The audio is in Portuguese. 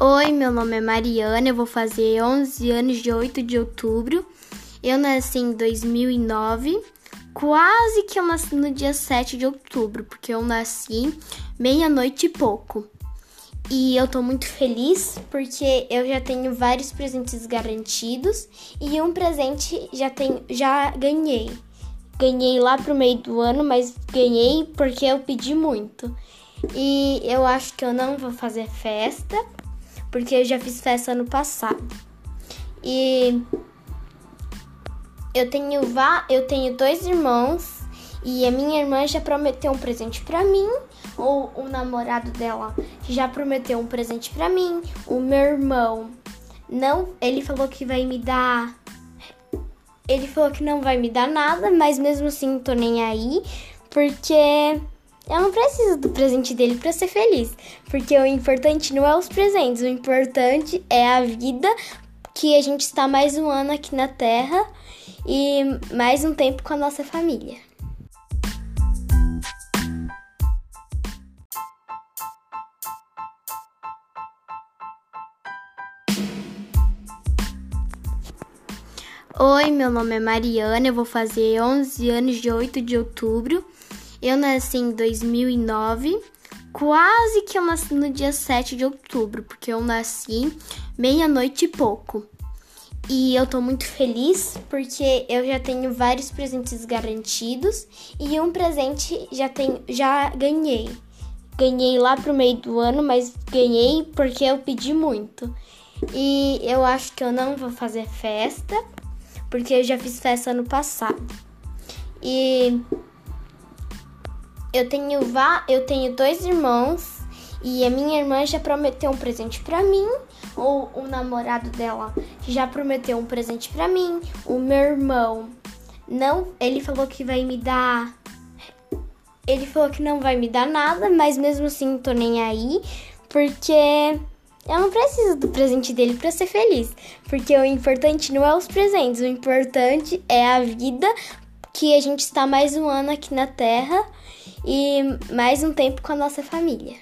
Oi, meu nome é Mariana, eu vou fazer 11 anos de 8 de outubro. Eu nasci em 2009, quase que eu nasci no dia 7 de outubro, porque eu nasci meia-noite e pouco. E eu tô muito feliz porque eu já tenho vários presentes garantidos e um presente já tenho, já ganhei. Ganhei lá pro meio do ano, mas ganhei porque eu pedi muito. E eu acho que eu não vou fazer festa porque eu já fiz festa ano passado. E eu tenho vá, eu tenho dois irmãos e a minha irmã já prometeu um presente para mim, ou o namorado dela já prometeu um presente para mim. O meu irmão não, ele falou que vai me dar ele falou que não vai me dar nada, mas mesmo assim tô nem aí, porque eu não preciso do presente dele para ser feliz, porque o importante não é os presentes, o importante é a vida, que a gente está mais um ano aqui na Terra e mais um tempo com a nossa família. Oi, meu nome é Mariana, eu vou fazer 11 anos de 8 de outubro. Eu nasci em 2009, quase que eu nasci no dia 7 de outubro, porque eu nasci meia-noite e pouco. E eu tô muito feliz porque eu já tenho vários presentes garantidos e um presente já tenho, já ganhei. Ganhei lá pro meio do ano, mas ganhei porque eu pedi muito. E eu acho que eu não vou fazer festa porque eu já fiz festa ano passado. E eu tenho vá, eu tenho dois irmãos e a minha irmã já prometeu um presente para mim, ou o namorado dela já prometeu um presente para mim. O meu irmão não, ele falou que vai me dar ele falou que não vai me dar nada, mas mesmo assim tô nem aí, porque eu não preciso do presente dele para ser feliz, porque o importante não é os presentes, o importante é a vida, que a gente está mais um ano aqui na Terra e mais um tempo com a nossa família.